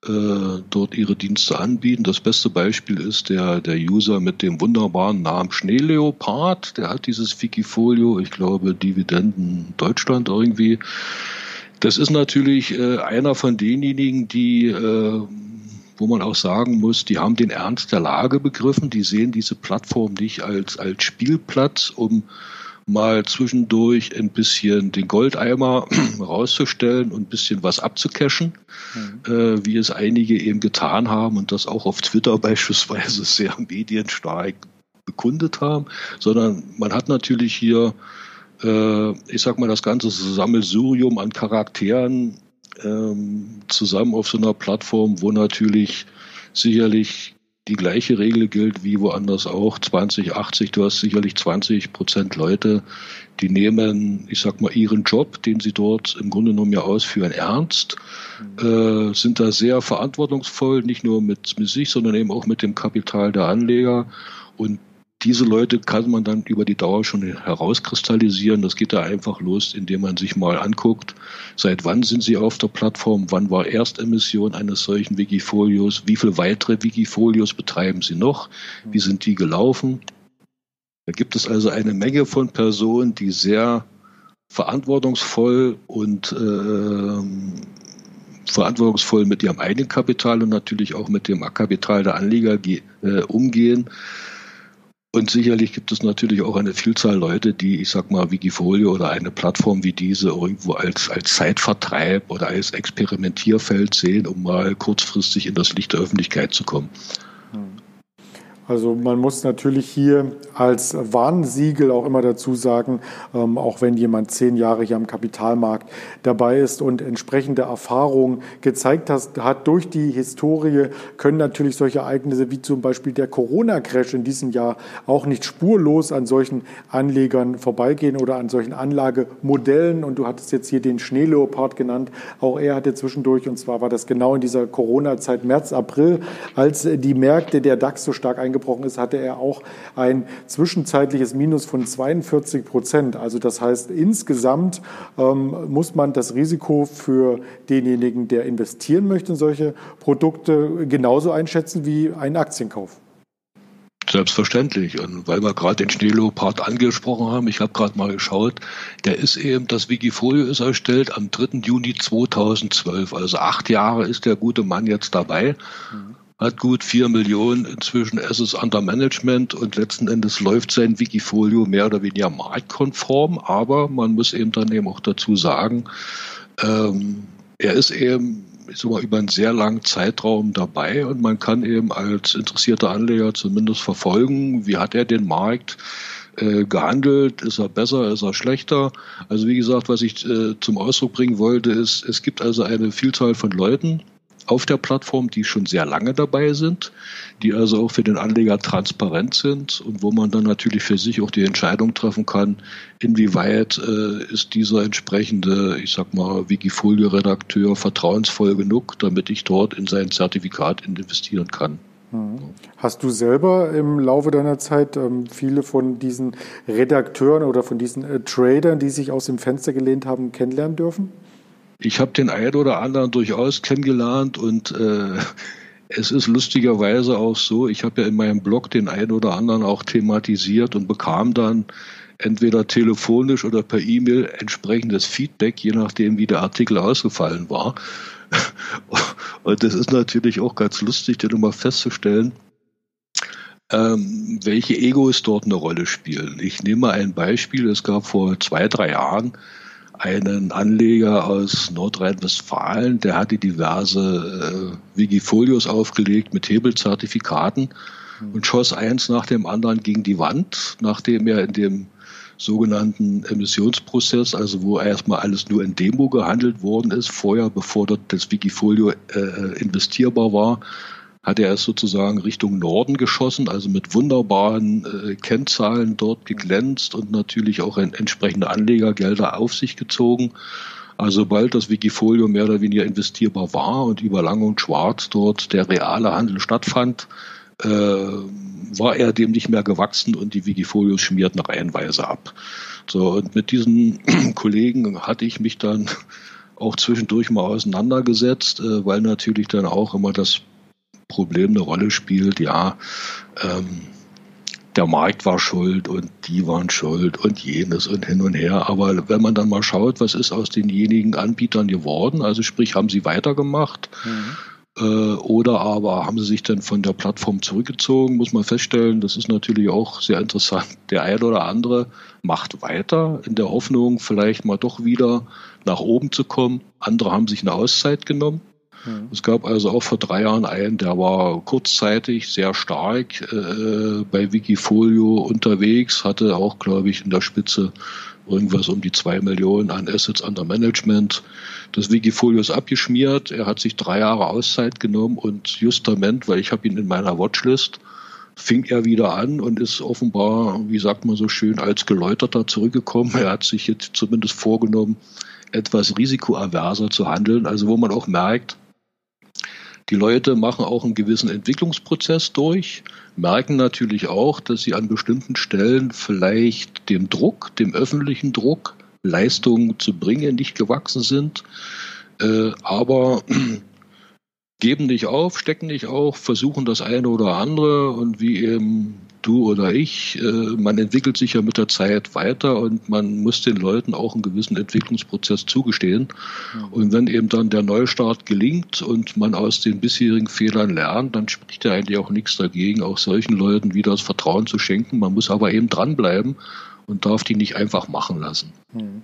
äh, dort ihre Dienste anbieten. Das beste Beispiel ist der, der User mit dem wunderbaren Namen Schneeleopard. Der hat dieses Wikifolio, ich glaube, Dividenden Deutschland irgendwie. Das ist natürlich äh, einer von denjenigen, die, äh, wo man auch sagen muss, die haben den Ernst der Lage begriffen. Die sehen diese Plattform nicht als, als Spielplatz, um mal zwischendurch ein bisschen den Goldeimer rauszustellen und ein bisschen was abzucachen, mhm. äh, wie es einige eben getan haben und das auch auf Twitter beispielsweise sehr medienstark bekundet haben, sondern man hat natürlich hier, äh, ich sag mal, das ganze Sammelsurium an Charakteren ähm, zusammen auf so einer Plattform, wo natürlich sicherlich die gleiche Regel gilt wie woanders auch. 2080, du hast sicherlich 20 Prozent Leute, die nehmen, ich sag mal, ihren Job, den sie dort im Grunde genommen ja ausführen, ernst, mhm. äh, sind da sehr verantwortungsvoll, nicht nur mit, mit sich, sondern eben auch mit dem Kapital der Anleger. Und diese Leute kann man dann über die Dauer schon herauskristallisieren. Das geht da einfach los, indem man sich mal anguckt, seit wann sind sie auf der Plattform, wann war Erstemission eines solchen Wikifolios, wie viele weitere Wikifolios betreiben sie noch, wie sind die gelaufen. Da gibt es also eine Menge von Personen, die sehr verantwortungsvoll und äh, verantwortungsvoll mit ihrem eigenen Kapital und natürlich auch mit dem Kapital der Anleger äh, umgehen. Und sicherlich gibt es natürlich auch eine Vielzahl Leute, die, ich sag mal, Wikifolio oder eine Plattform wie diese irgendwo als, als Zeitvertreib oder als Experimentierfeld sehen, um mal kurzfristig in das Licht der Öffentlichkeit zu kommen. Also man muss natürlich hier als Warnsiegel auch immer dazu sagen, ähm, auch wenn jemand zehn Jahre hier am Kapitalmarkt dabei ist und entsprechende Erfahrungen gezeigt hat, hat durch die Historie, können natürlich solche Ereignisse wie zum Beispiel der Corona-Crash in diesem Jahr auch nicht spurlos an solchen Anlegern vorbeigehen oder an solchen Anlagemodellen. Und du hattest jetzt hier den Schneeleopard genannt. Auch er hatte zwischendurch, und zwar war das genau in dieser Corona-Zeit März, April, als die Märkte der DAX so stark eingebaut angebrochen ist, hatte er auch ein zwischenzeitliches Minus von 42 Prozent. Also das heißt, insgesamt ähm, muss man das Risiko für denjenigen, der investieren möchte in solche Produkte, genauso einschätzen wie einen Aktienkauf. Selbstverständlich. Und weil wir gerade den Schneeleopard angesprochen haben, ich habe gerade mal geschaut, der ist eben, das Wikifolio ist erstellt am 3. Juni 2012. Also acht Jahre ist der gute Mann jetzt dabei. Mhm hat gut vier Millionen inzwischen Assets under Management und letzten Endes läuft sein Wikifolio mehr oder weniger marktkonform, aber man muss eben dann eben auch dazu sagen, ähm, er ist eben mal, über einen sehr langen Zeitraum dabei und man kann eben als interessierter Anleger zumindest verfolgen, wie hat er den Markt äh, gehandelt, ist er besser, ist er schlechter. Also wie gesagt, was ich äh, zum Ausdruck bringen wollte, ist, es gibt also eine Vielzahl von Leuten, auf der Plattform, die schon sehr lange dabei sind, die also auch für den Anleger transparent sind und wo man dann natürlich für sich auch die Entscheidung treffen kann, inwieweit äh, ist dieser entsprechende, ich sag mal, Wikifolio-Redakteur vertrauensvoll genug, damit ich dort in sein Zertifikat investieren kann. Mhm. Hast du selber im Laufe deiner Zeit ähm, viele von diesen Redakteuren oder von diesen äh, Tradern, die sich aus dem Fenster gelehnt haben, kennenlernen dürfen? Ich habe den einen oder anderen durchaus kennengelernt und äh, es ist lustigerweise auch so, ich habe ja in meinem Blog den einen oder anderen auch thematisiert und bekam dann entweder telefonisch oder per E-Mail entsprechendes Feedback, je nachdem, wie der Artikel ausgefallen war. Und das ist natürlich auch ganz lustig, dann immer festzustellen, ähm, welche Egos dort eine Rolle spielen. Ich nehme ein Beispiel, es gab vor zwei, drei Jahren einen Anleger aus Nordrhein-Westfalen, der hatte diverse äh, Wikifolios aufgelegt mit Hebelzertifikaten mhm. und schoss eins nach dem anderen gegen die Wand, nachdem er in dem sogenannten Emissionsprozess, also wo erstmal alles nur in Demo gehandelt worden ist, vorher, bevor dort das Wikifolio äh, investierbar war, hat er es sozusagen Richtung Norden geschossen, also mit wunderbaren äh, Kennzahlen dort geglänzt und natürlich auch ein, entsprechende Anlegergelder auf sich gezogen. Also sobald das Wikifolio mehr oder weniger investierbar war und über Lang und Schwarz dort der reale Handel stattfand, äh, war er dem nicht mehr gewachsen und die Wikifolios schmierten reihenweise ab. So, und mit diesen Kollegen hatte ich mich dann auch zwischendurch mal auseinandergesetzt, äh, weil natürlich dann auch immer das Problem eine Rolle spielt, ja, ähm, der Markt war schuld und die waren schuld und jenes und hin und her. Aber wenn man dann mal schaut, was ist aus denjenigen Anbietern geworden, also sprich, haben sie weitergemacht, mhm. Äh, oder aber haben sie sich dann von der Plattform zurückgezogen, muss man feststellen. Das ist natürlich auch sehr interessant. Der eine oder andere macht weiter in der Hoffnung, vielleicht mal doch wieder nach oben zu kommen. Andere haben sich eine Auszeit genommen. Mhm. Es gab also auch vor drei Jahren einen, der war kurzzeitig sehr stark äh, bei Wikifolio unterwegs, hatte auch, glaube ich, in der Spitze irgendwas um die zwei Millionen an Assets under Management. Das Wikifolio ist abgeschmiert. Er hat sich drei Jahre Auszeit genommen und justament, weil ich habe ihn in meiner Watchlist, fing er wieder an und ist offenbar, wie sagt man so schön, als Geläuterter zurückgekommen. Er hat sich jetzt zumindest vorgenommen, etwas risikoaverser zu handeln. Also wo man auch merkt, die Leute machen auch einen gewissen Entwicklungsprozess durch, merken natürlich auch, dass sie an bestimmten Stellen vielleicht dem Druck, dem öffentlichen Druck, Leistungen zu bringen, nicht gewachsen sind, äh, aber geben nicht auf, stecken nicht auf, versuchen das eine oder andere und wie eben du oder ich, äh, man entwickelt sich ja mit der Zeit weiter und man muss den Leuten auch einen gewissen Entwicklungsprozess zugestehen. Und wenn eben dann der Neustart gelingt und man aus den bisherigen Fehlern lernt, dann spricht ja eigentlich auch nichts dagegen, auch solchen Leuten wieder das Vertrauen zu schenken. Man muss aber eben dranbleiben und darf die nicht einfach machen lassen. Mhm.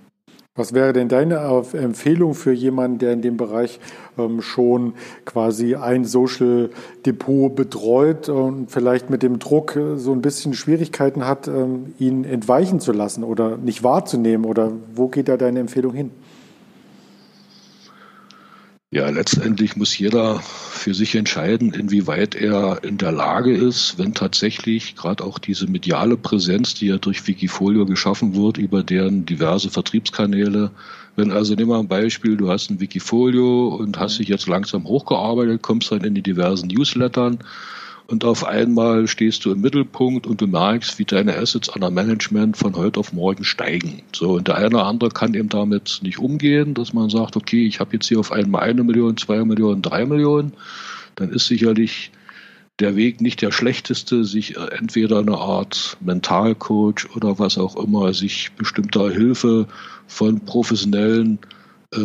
Was wäre denn deine Empfehlung für jemanden, der in dem Bereich ähm, schon quasi ein Social Depot betreut und vielleicht mit dem Druck äh, so ein bisschen Schwierigkeiten hat, ähm, ihn entweichen zu lassen oder nicht wahrzunehmen? Oder wo geht da deine Empfehlung hin? Ja, letztendlich muss jeder für sich entscheiden, inwieweit er in der Lage ist, wenn tatsächlich gerade auch diese mediale Präsenz, die ja durch Wikifolio geschaffen wird, über deren diverse Vertriebskanäle, wenn also nimm mal ein Beispiel, du hast ein Wikifolio und hast dich jetzt langsam hochgearbeitet, kommst dann in die diversen Newslettern, und auf einmal stehst du im Mittelpunkt und du merkst, wie deine Assets under Management von heute auf morgen steigen. So, und der eine oder andere kann eben damit nicht umgehen, dass man sagt, okay, ich habe jetzt hier auf einmal eine Million, zwei Millionen, drei Millionen. Dann ist sicherlich der Weg nicht der schlechteste, sich entweder eine Art Mentalcoach oder was auch immer, sich bestimmter Hilfe von professionellen äh,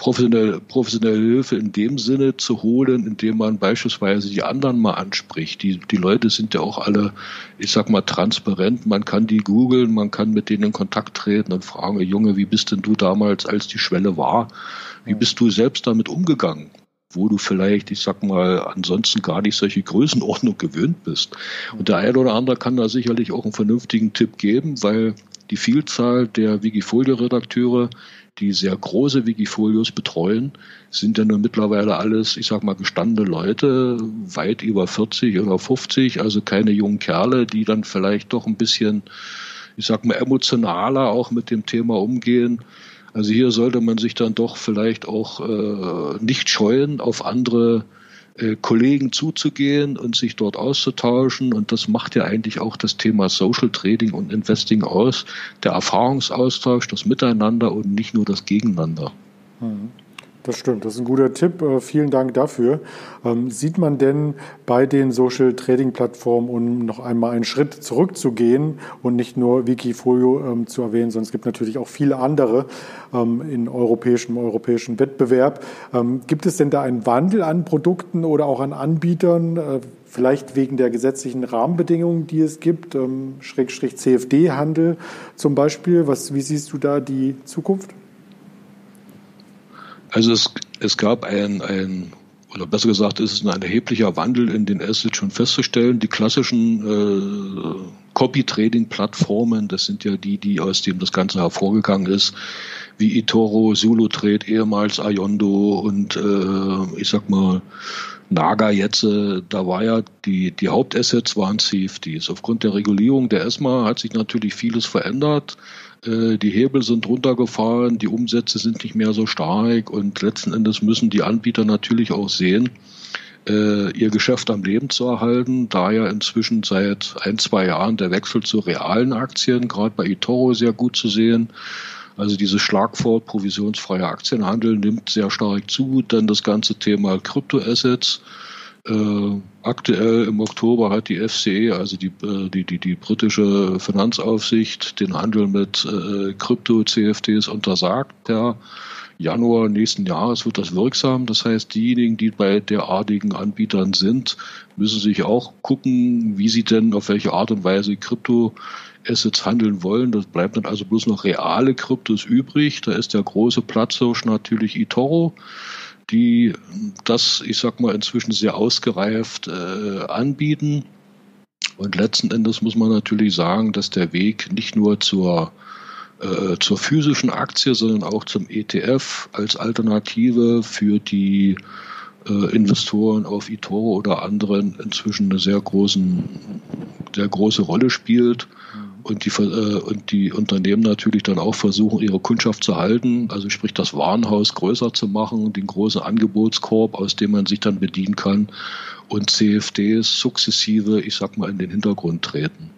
professionelle, professionelle Hilfe in dem Sinne zu holen, indem man beispielsweise die anderen mal anspricht. Die, die Leute sind ja auch alle, ich sag mal, transparent. Man kann die googeln, man kann mit denen in Kontakt treten und fragen, Junge, wie bist denn du damals, als die Schwelle war? Wie bist du selbst damit umgegangen? wo du vielleicht, ich sag mal, ansonsten gar nicht solche Größenordnung gewöhnt bist. Und der eine oder andere kann da sicherlich auch einen vernünftigen Tipp geben, weil die Vielzahl der Wikifolio-Redakteure die sehr große Wikifolios betreuen, sind ja nun mittlerweile alles, ich sag mal, gestandene Leute, weit über 40 oder 50, also keine jungen Kerle, die dann vielleicht doch ein bisschen, ich sag mal, emotionaler auch mit dem Thema umgehen. Also hier sollte man sich dann doch vielleicht auch äh, nicht scheuen, auf andere äh, Kollegen zuzugehen und sich dort auszutauschen. Und das macht ja eigentlich auch das Thema Social Trading und Investing aus. Der Erfahrungsaustausch, das Miteinander und nicht nur das Gegeneinander. Mhm. Das stimmt, das ist ein guter Tipp. Äh, vielen Dank dafür. Ähm, sieht man denn bei den Social Trading Plattformen, um noch einmal einen Schritt zurückzugehen und nicht nur Wikifolio ähm, zu erwähnen, sondern es gibt natürlich auch viele andere ähm, in europäischem, europäischen Wettbewerb. gibt es denn da einen Wandel an Produkten oder auch an Anbietern? Äh, vielleicht wegen der gesetzlichen Rahmenbedingungen, die es gibt, Schrägstrich CFD-Handel zum Beispiel. Was, wie siehst du da die Zukunft? Also es, es gab ein, ein, oder besser gesagt, ist es ein erheblicher Wandel in den Assets schon festzustellen. Die klassischen äh, Copy-Trading-Plattformen, das sind ja die, die aus dem das Ganze hervorgegangen ist, wie eToro, Zulu ehemals Ayondo und äh, ich sag mal Naga jetzt, äh, da war ja die, die Hauptassets waren CFDs. Aufgrund der Regulierung der ESMA hat sich natürlich vieles verändert. Äh, die Hebel sind runtergefahren, die Umsätze sind nicht mehr so stark und letzten Endes müssen die Anbieter natürlich auch sehen, äh, ihr Geschäft am Leben zu erhalten, da ja inzwischen seit ein, zwei Jahren der Wechsel zu realen Aktien, gerade bei eToro sehr gut zu sehen. Also dieses Schlagwort provisionsfreier Aktienhandel nimmt sehr stark zu. Dann das ganze Thema Kryptoassets. Äh, aktuell im Oktober hat die FCE, also die, äh, die, die, die britische Finanzaufsicht, den Handel mit äh, Krypto-CFDs untersagt. Ja. Januar nächsten Jahres wird das wirksam. Das heißt, diejenigen, die bei derartigen Anbietern sind, müssen sich auch gucken, wie sie denn auf welche Art und Weise Kryptoassets handeln wollen. Das bleibt dann also bloß noch reale Kryptos übrig. Da ist der große Platzhirsch natürlich eToro die das, ich sag mal, inzwischen sehr ausgereift äh, anbieten. Und letzten Endes muss man natürlich sagen, dass der Weg nicht nur zur, äh, zur physischen Aktie, sondern auch zum ETF als Alternative für die äh, Investoren auf eToro oder anderen inzwischen eine sehr großen, sehr große Rolle spielt und die, äh, und die Unternehmen natürlich dann auch versuchen, ihre Kundschaft zu halten, also sprich das Warenhaus größer zu machen, den großen Angebotskorb, aus dem man sich dann bedienen kann und CFDs sukzessive, ich sag mal, in den Hintergrund treten.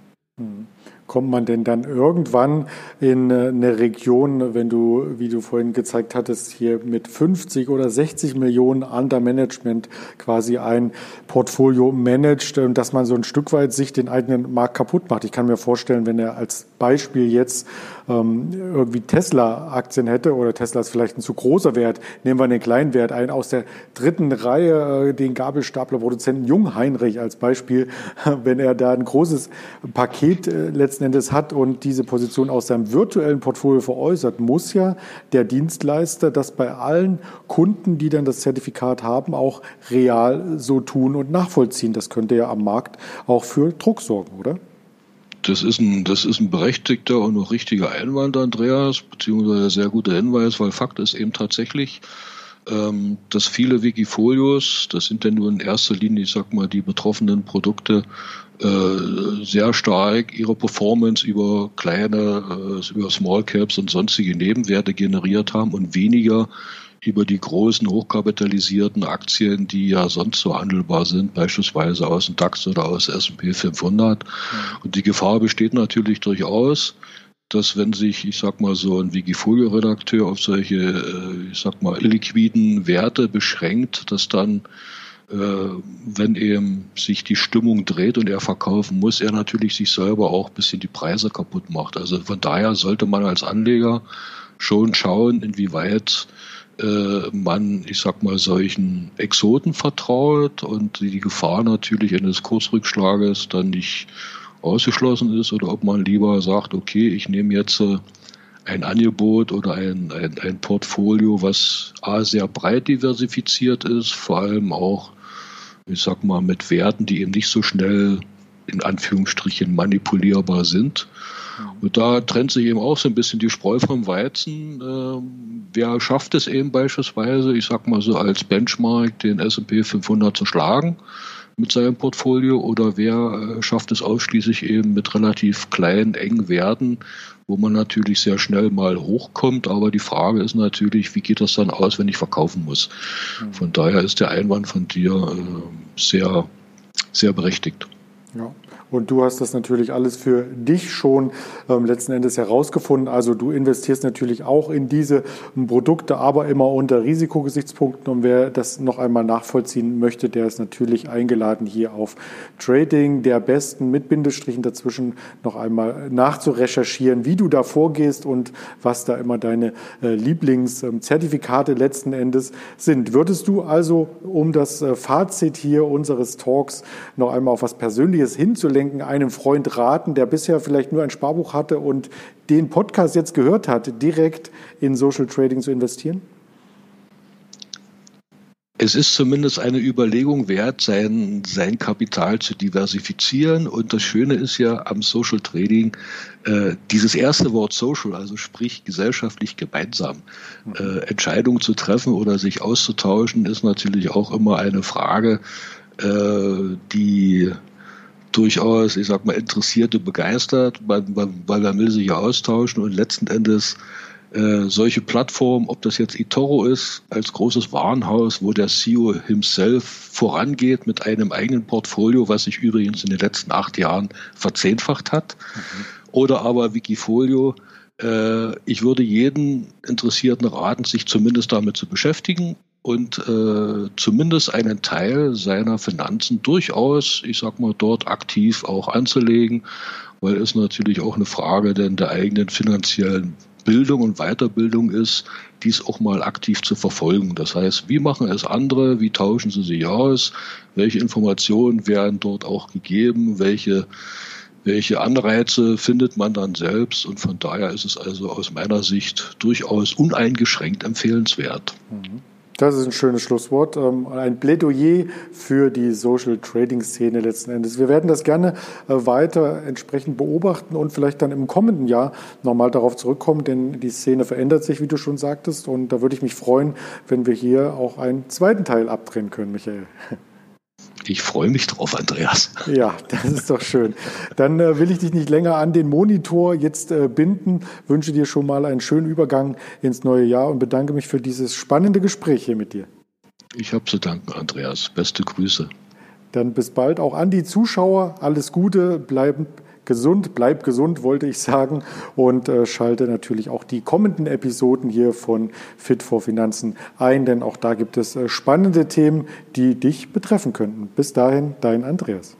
Kommt man denn dann irgendwann in äh, eine Region, wenn du, wie du vorhin gezeigt hattest, hier mit 50 oder 60 Millionen Under Management quasi ein Portfolio managt, äh, dass man so ein Stück weit sich den eigenen Markt kaputt macht. Ich kann mir vorstellen, wenn er als Beispiel jetzt ähm, irgendwie Tesla-Aktien hätte oder Tesla ist vielleicht ein zu großer Wert, nehmen wir einen kleinen Wert ein, aus der dritten Reihe äh, den Gabelstaplerproduzenten Jungheinrich als Beispiel, wenn er da ein großes Paket äh, letzten Endes hat und diese Position aus seinem virtuellen Portfolio veräußert, muss ja der Dienstleister das bei allen Kunden, die dann das Zertifikat haben, auch real so tun und nachvollziehen. Das könnte ja am Markt auch für Druck sorgen, oder? Das ist ein, das ist ein berechtigter und noch richtiger Einwand, Andreas, beziehungsweise sehr guter Hinweis, weil Fakt ist eben tatsächlich, ähm, dass viele Wikifolios, das sind ja nur in erster Linie, ich sag mal, die betroffenen Produkte, äh, sehr stark ihre Performance über kleine, äh, über Small Caps und sonstige Nebenwerte generiert haben und weniger über die großen hochkapitalisierten Aktien, die ja sonst so handelbar sind, beispielsweise aus dem DAX oder aus S&P 500. Und die Gefahr besteht natürlich durchaus, dass wenn sich, ich sag mal, so ein Wikifolio-Redakteur auf solche, äh, ich sag mal, illiquiden Werte beschränkt, dass dann äh, wenn eben sich die Stimmung dreht und er verkaufen muss, er natürlich sich selber auch ein bisschen die Preise kaputt macht. Also von daher sollte man als Anleger schon schauen, inwieweit man, ich sag mal, solchen Exoten vertraut und die Gefahr natürlich eines Kursrückschlages dann nicht ausgeschlossen ist oder ob man lieber sagt, okay, ich nehme jetzt äh, ein Angebot oder ein, ein, ein Portfolio, was A, sehr breit diversifiziert ist, vor allem auch, ich sag mal, mit Werten, die eben nicht so schnell in Anführungsstrichen manipulierbar sind. Und da trennt sich eben auch so ein bisschen die Spreu vom Weizen. Ähm, wer schafft es eben beispielsweise, ich sag mal so als Benchmark, den S&P 500 zu schlagen mit seinem Portfolio oder wer äh, schafft es ausschließlich eben mit relativ kleinen, engen Werten, wo man natürlich sehr schnell mal hochkommt. Aber die Frage ist natürlich, wie geht das dann aus, wenn ich verkaufen muss? Mhm. Von daher ist der Einwand von dir äh, sehr, sehr berechtigt. Ja. Und du hast das natürlich alles für dich schon ähm, letzten Endes herausgefunden. Also du investierst natürlich auch in diese ähm, Produkte, aber immer unter Risikogesichtspunkten. Und wer das noch einmal nachvollziehen möchte, der ist natürlich eingeladen, hier auf Trading der Besten mit Bindestrichen dazwischen noch einmal nachzurecherchieren, wie du da vorgehst und was da immer deine äh, Lieblingszertifikate letzten Endes sind. Würdest du also, um das äh, Fazit hier unseres Talks noch einmal auf was Persönliches hinzulenken, denken, einem Freund raten, der bisher vielleicht nur ein Sparbuch hatte und den Podcast jetzt gehört hat, direkt in Social Trading zu investieren? Es ist zumindest eine Überlegung wert, sein, sein Kapital zu diversifizieren. Und das Schöne ist ja am Social Trading, äh, dieses erste Wort Social, also sprich gesellschaftlich gemeinsam, äh, Entscheidungen zu treffen oder sich auszutauschen, ist natürlich auch immer eine Frage, äh, die durchaus, ich sag mal, Interessierte begeistert, weil, weil man will sich ja austauschen und letzten Endes äh, solche Plattformen, ob das jetzt eToro ist, als großes Warenhaus, wo der CEO himself vorangeht mit einem eigenen Portfolio, was sich übrigens in den letzten acht Jahren verzehnfacht hat, mhm. oder aber Wikifolio, äh, ich würde jeden Interessierten raten, sich zumindest damit zu beschäftigen und äh, zumindest einen Teil seiner Finanzen durchaus, ich sag mal, dort aktiv auch anzulegen, weil es natürlich auch eine Frage denn der eigenen finanziellen Bildung und Weiterbildung ist, dies auch mal aktiv zu verfolgen. Das heißt, wie machen es andere, wie tauschen sie sich aus, welche Informationen werden dort auch gegeben, welche, welche Anreize findet man dann selbst und von daher ist es also aus meiner Sicht durchaus uneingeschränkt empfehlenswert. Mhm. Das ist ein schönes Schlusswort. Ähm, ein Plädoyer für die Social Trading Szene letzten Endes. Wir werden das gerne äh, weiter entsprechend beobachten und vielleicht dann im kommenden Jahr nochmal darauf zurückkommen, denn die Szene verändert sich, wie du schon sagtest. Und da würde ich mich freuen, wenn wir hier auch einen zweiten Teil abdrehen können, Michael. Ich freue mich drauf, Andreas. Ja, das ist doch schön. Dann äh, will ich dich nicht länger an den Monitor jetzt äh, binden. Wünsche dir schon mal einen schönen Übergang ins neue Jahr und bedanke mich für dieses spannende Gespräch hier mit dir. Ich habe zu danken, Andreas. Beste Grüße. Dann bis bald auch an die Zuschauer. Alles Gute, bleiben gesund, bleib gesund, wollte ich sagen. Und äh, schalte natürlich auch die kommenden Episoden hier von Fit for Finanzen ein, denn auch da gibt es äh, spannende Themen, die dich betreffen könnten. Bis dahin, dein Andreas.